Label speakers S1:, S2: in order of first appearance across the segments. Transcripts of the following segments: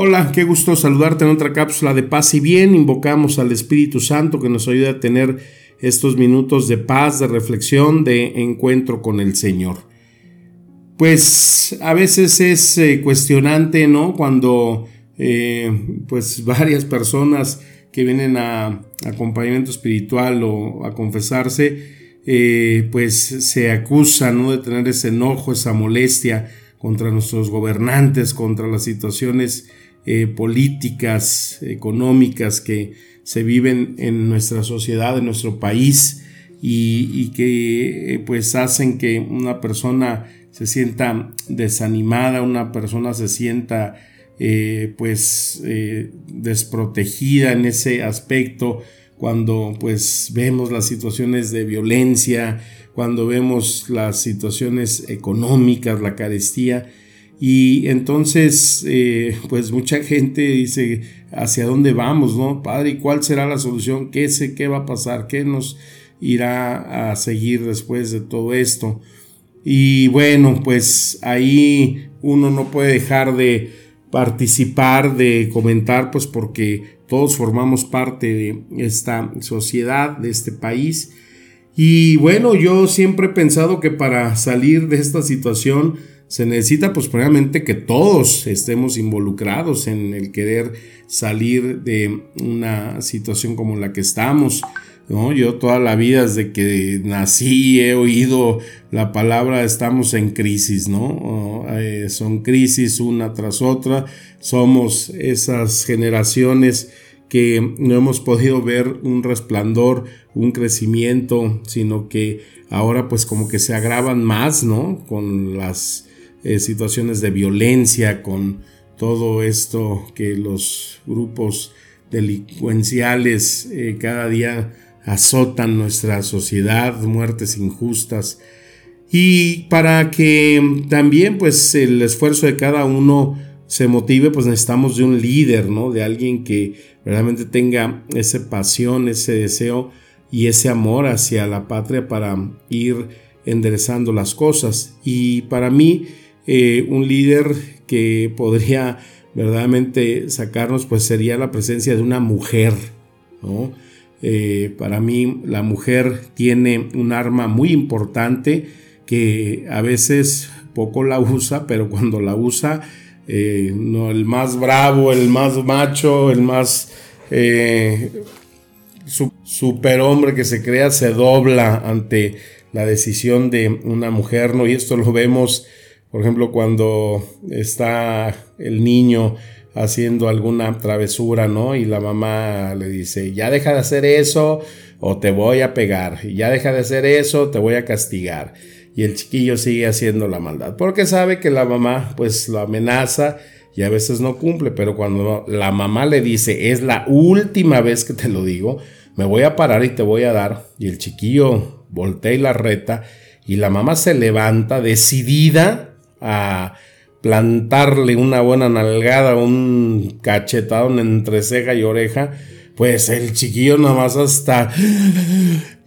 S1: Hola, qué gusto saludarte en otra cápsula de paz y bien. Invocamos al Espíritu Santo que nos ayude a tener estos minutos de paz, de reflexión, de encuentro con el Señor. Pues a veces es eh, cuestionante, ¿no? Cuando eh, pues varias personas que vienen a acompañamiento espiritual o a confesarse, eh, pues se acusan, ¿no? De tener ese enojo, esa molestia contra nuestros gobernantes, contra las situaciones eh, políticas, económicas que se viven en nuestra sociedad, en nuestro país y, que eh, pues hacen que una persona se sienta desanimada, una persona se sienta eh, pues desprotegida en ese aspecto cuando pues vemos las situaciones de violencia, cuando vemos las situaciones económicas, la carestía, y entonces, eh, pues mucha gente dice, ¿hacia dónde vamos, no? Padre, ¿y cuál será la solución? ¿Qué, sé, ¿Qué va a pasar? ¿Qué nos irá a seguir después de todo esto? Y bueno, pues ahí uno no puede dejar de participar, de comentar, pues porque todos formamos parte de esta sociedad, de este país. Y bueno, yo siempre he pensado que para salir de esta situación, se necesita pues primeramente que todos estemos involucrados en el querer salir de una situación como la que estamos. ¿no? Yo toda la vida desde que nací he oído la palabra estamos en crisis, ¿no? Eh, son crisis una tras otra, somos esas generaciones que no hemos podido ver un resplandor, un crecimiento, sino que ahora pues como que se agravan más, ¿no? Con las eh, situaciones de violencia, con todo esto que los grupos delincuenciales eh, cada día azotan nuestra sociedad, muertes injustas. Y para que también pues el esfuerzo de cada uno se motive, pues necesitamos de un líder, ¿no? De alguien que realmente tenga esa pasión, ese deseo y ese amor hacia la patria para ir enderezando las cosas. Y para mí, eh, un líder que podría verdaderamente sacarnos, pues sería la presencia de una mujer, eh, para mí la mujer tiene un arma muy importante que a veces poco la usa, pero cuando la usa, eh, no, el más bravo, el más macho, el más superhombre que se crea se dobla ante la decisión de una mujer, ¿no? Y esto lo vemos por ejemplo, cuando está el niño haciendo alguna travesura, ¿no? Y la mamá le dice, ya deja de hacer eso o te voy a pegar, ya deja de hacer eso, te voy a castigar. Y el chiquillo sigue haciendo la maldad, porque sabe que la mamá pues lo amenaza y a veces no cumple, pero cuando la mamá le dice, es la última vez que te lo digo, me voy a parar y te voy a dar, y el chiquillo voltea y la reta, y la mamá se levanta decidida a plantarle una buena nalgada, un cachetadón entre ceja y oreja, pues el chiquillo nada más hasta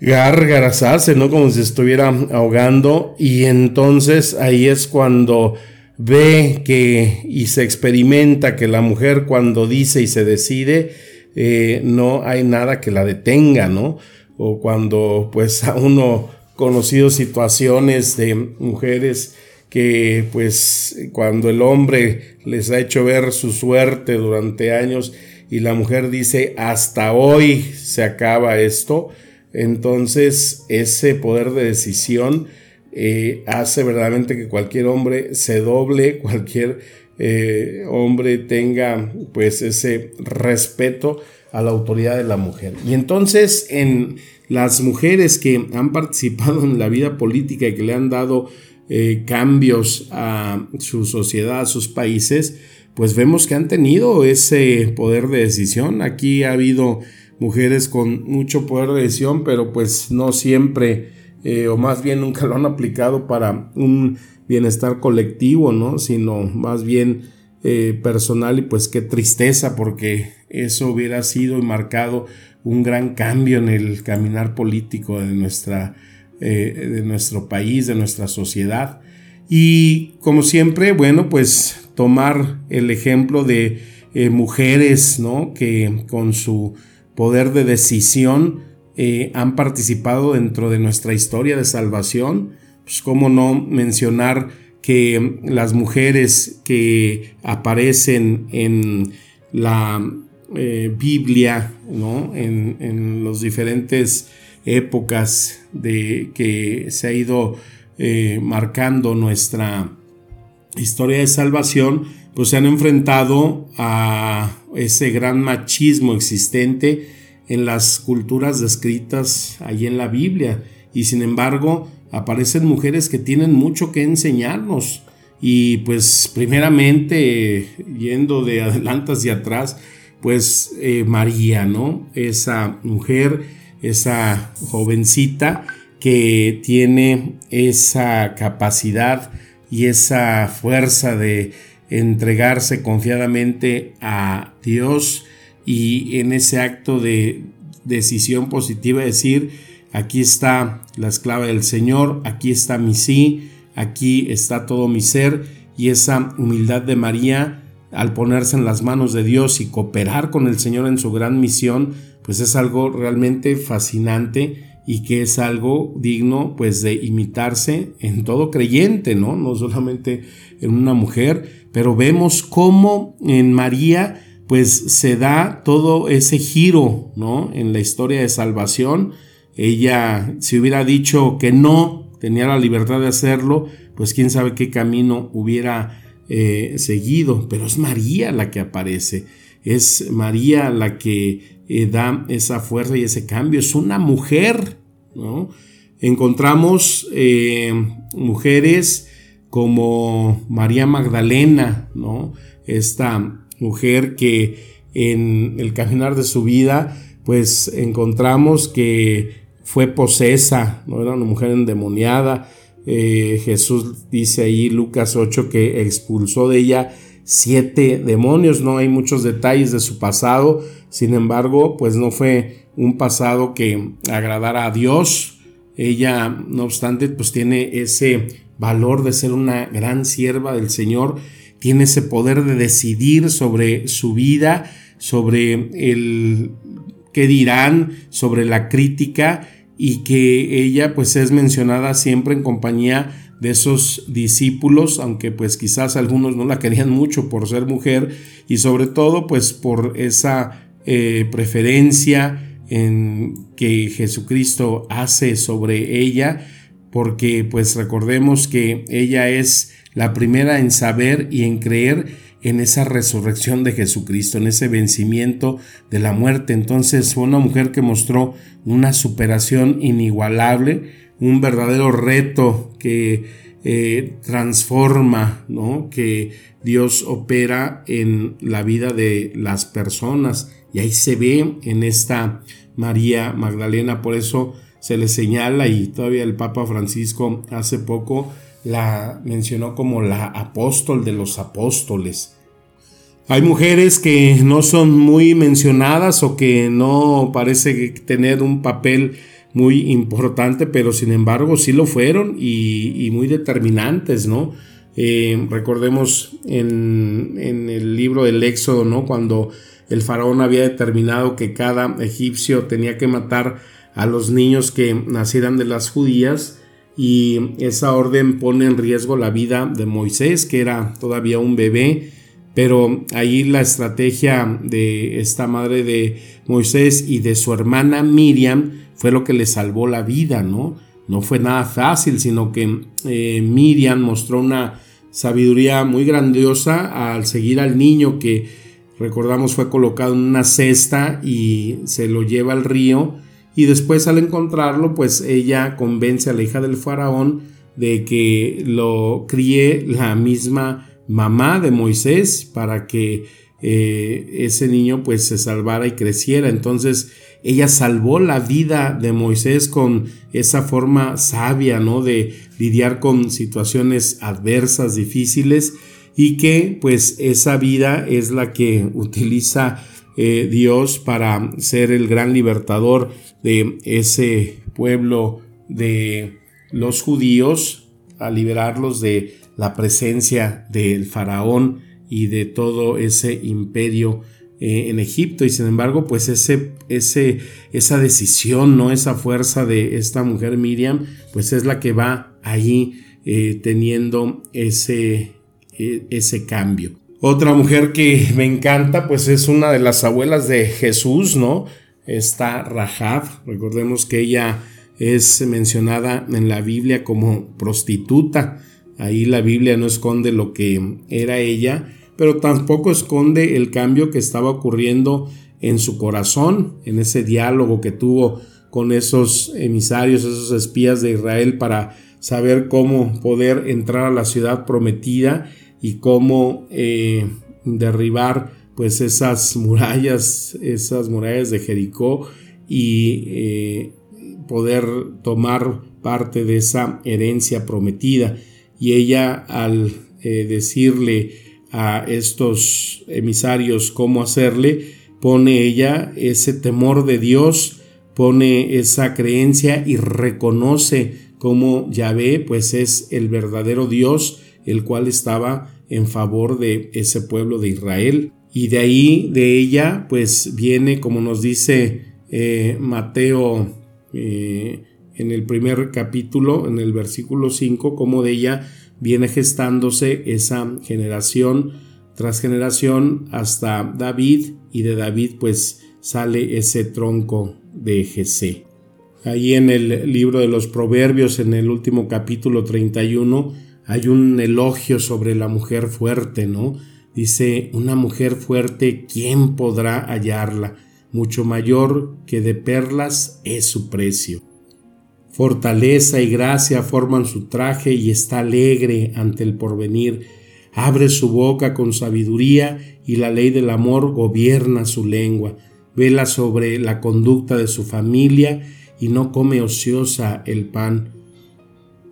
S1: gárgaras hace, ¿no? Como si estuviera ahogando. Y entonces ahí es cuando ve que y se experimenta que la mujer cuando dice y se decide, eh, no hay nada que la detenga, ¿no? O cuando pues a uno conocido situaciones de mujeres que pues cuando el hombre les ha hecho ver su suerte durante años y la mujer dice hasta hoy se acaba esto, entonces ese poder de decisión eh, hace verdaderamente que cualquier hombre se doble, cualquier eh, hombre tenga pues ese respeto a la autoridad de la mujer. Y entonces en las mujeres que han participado en la vida política y que le han dado eh, cambios a su sociedad, a sus países, pues vemos que han tenido ese poder de decisión. Aquí ha habido mujeres con mucho poder de decisión, pero pues no siempre, eh, o más bien nunca lo han aplicado para un bienestar colectivo, ¿no? Sino más bien eh, personal y pues qué tristeza porque eso hubiera sido y marcado un gran cambio en el caminar político de, nuestra, eh, de nuestro país, de nuestra sociedad. Y como siempre, bueno, pues tomar el ejemplo de eh, mujeres, ¿no? Que con su poder de decisión han participado dentro de nuestra historia de salvación. Pues cómo no mencionar que las mujeres que aparecen en la eh, Biblia, ¿no? en, en las diferentes épocas de que se ha ido eh, marcando nuestra historia de salvación, pues se han enfrentado a ese gran machismo existente en las culturas descritas allí en la Biblia. Y sin embargo, aparecen mujeres que tienen mucho que enseñarnos. Y pues primeramente, yendo de adelante hacia atrás, pues eh, María, ¿no? Esa mujer, esa jovencita que tiene esa capacidad y esa fuerza de entregarse confiadamente a Dios y en ese acto de decisión positiva decir, aquí está la esclava del Señor, aquí está mi sí, aquí está todo mi ser y esa humildad de María al ponerse en las manos de Dios y cooperar con el Señor en su gran misión, pues es algo realmente fascinante y que es algo digno pues de imitarse en todo creyente, ¿no? No solamente en una mujer, pero vemos cómo en María pues se da todo ese giro, ¿no? En la historia de salvación, ella, si hubiera dicho que no, tenía la libertad de hacerlo, pues quién sabe qué camino hubiera eh, seguido. Pero es María la que aparece, es María la que eh, da esa fuerza y ese cambio. Es una mujer, ¿no? Encontramos eh, mujeres como María Magdalena, ¿no? Esta mujer que en el caminar de su vida, pues encontramos que fue posesa, no era una mujer endemoniada. Eh, Jesús dice ahí, Lucas 8, que expulsó de ella siete demonios. No hay muchos detalles de su pasado, sin embargo, pues no fue un pasado que agradara a Dios. Ella, no obstante, pues tiene ese valor de ser una gran sierva del Señor, tiene ese poder de decidir sobre su vida, sobre el que dirán, sobre la crítica y que ella pues es mencionada siempre en compañía de esos discípulos, aunque pues quizás algunos no la querían mucho por ser mujer y sobre todo pues por esa eh, preferencia en que Jesucristo hace sobre ella, porque pues recordemos que ella es la primera en saber y en creer en esa resurrección de Jesucristo, en ese vencimiento de la muerte. Entonces fue una mujer que mostró una superación inigualable, un verdadero reto que eh, transforma, ¿no? que Dios opera en la vida de las personas. Y ahí se ve en esta María Magdalena, por eso se le señala y todavía el Papa Francisco hace poco la mencionó como la apóstol de los apóstoles. Hay mujeres que no son muy mencionadas o que no parece tener un papel muy importante, pero sin embargo sí lo fueron y, muy determinantes, ¿no? Eh, recordemos en, en, el libro del Éxodo, ¿no? Cuando el faraón había determinado que cada egipcio tenía que matar a los niños que nacieran de las judías, y esa orden pone en riesgo la vida de Moisés, que era todavía un bebé, pero ahí la estrategia de esta madre de Moisés y de su hermana Miriam fue lo que le salvó la vida, ¿no? No fue nada fácil, sino que eh, Miriam mostró una sabiduría muy grandiosa al seguir al niño que recordamos fue colocado en una cesta y se lo lleva al río y después al encontrarlo, pues ella convence a la hija del faraón de que lo críe la misma mamá de Moisés para que eh, ese niño pues se salvara y creciera. Entonces ella salvó la vida de Moisés con esa forma sabia, ¿no? De lidiar con situaciones adversas, difíciles y que pues esa vida es la que utiliza eh, Dios para ser el gran libertador de ese pueblo de los judíos, a liberarlos de la presencia del faraón y de todo ese imperio eh, en Egipto y sin embargo pues ese, ese, esa decisión, no esa fuerza de esta mujer Miriam pues es la que va allí eh, teniendo ese, ese cambio. Otra mujer que me encanta pues es una de las abuelas de Jesús, ¿no? Está Rahab, recordemos que ella es mencionada en la Biblia como prostituta. Ahí la Biblia no esconde lo que era ella, pero tampoco esconde el cambio que estaba ocurriendo en su corazón, en ese diálogo que tuvo con esos emisarios, esos espías de Israel para saber cómo poder entrar a la ciudad prometida y cómo eh, derribar pues esas murallas, esas murallas de Jericó y eh, poder tomar parte de esa herencia prometida. Y ella al eh, decirle a estos emisarios cómo hacerle, pone ella ese temor de Dios, pone esa creencia y reconoce cómo Yahvé pues es el verdadero Dios, el cual estaba en favor de ese pueblo de Israel. Y de ahí, de ella, pues viene, como nos dice eh, Mateo eh, en el primer capítulo, en el versículo 5, como de ella viene gestándose esa generación tras generación hasta David y de David pues sale ese tronco de Jesé. Ahí en el libro de los Proverbios, en el último capítulo 31, hay un elogio sobre la mujer fuerte, ¿no? Dice, una mujer fuerte, ¿quién podrá hallarla? Mucho mayor que de perlas es su precio. Fortaleza y gracia forman su traje y está alegre ante el porvenir. Abre su boca con sabiduría y la ley del amor gobierna su lengua. Vela sobre la conducta de su familia y no come ociosa el pan.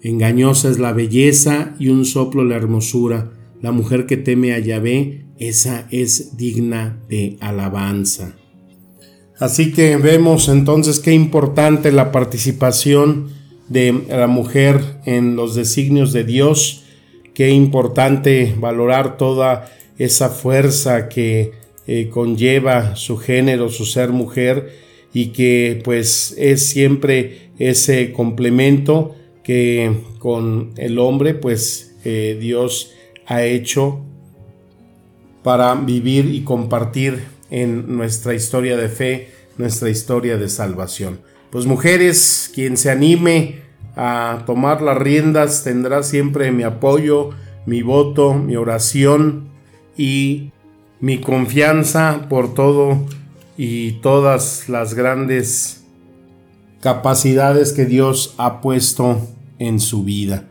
S1: Engañosa es la belleza y un soplo la hermosura. La mujer que teme a Yahvé, esa es digna de alabanza. Así que vemos entonces qué importante la participación de la mujer en los designios de Dios, qué importante valorar toda esa fuerza que eh, conlleva su género, su ser mujer y que pues es siempre ese complemento que con el hombre pues eh, Dios ha hecho para vivir y compartir en nuestra historia de fe, nuestra historia de salvación. Pues mujeres, quien se anime a tomar las riendas tendrá siempre mi apoyo, mi voto, mi oración y mi confianza por todo y todas las grandes capacidades que Dios ha puesto en su vida.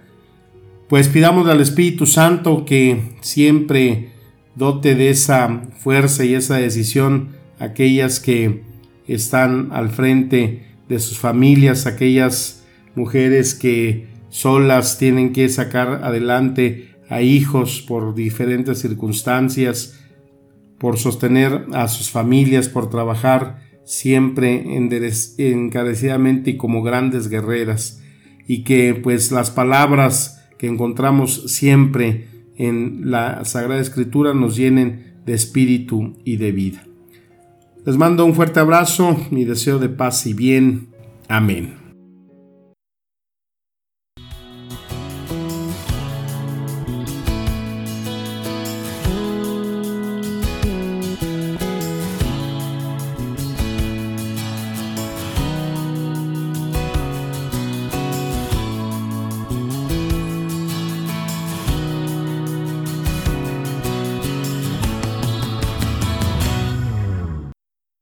S1: Pues pidamos al Espíritu Santo que siempre dote de esa fuerza y esa decisión aquellas que están al frente de sus familias, aquellas mujeres que solas tienen que sacar adelante a hijos por diferentes circunstancias, por sostener a sus familias, por trabajar siempre encarecidamente y como grandes guerreras, y que pues las palabras que encontramos siempre en la Sagrada Escritura nos llenen de espíritu y de vida. Les mando un fuerte abrazo, mi deseo de paz y bien. Amén.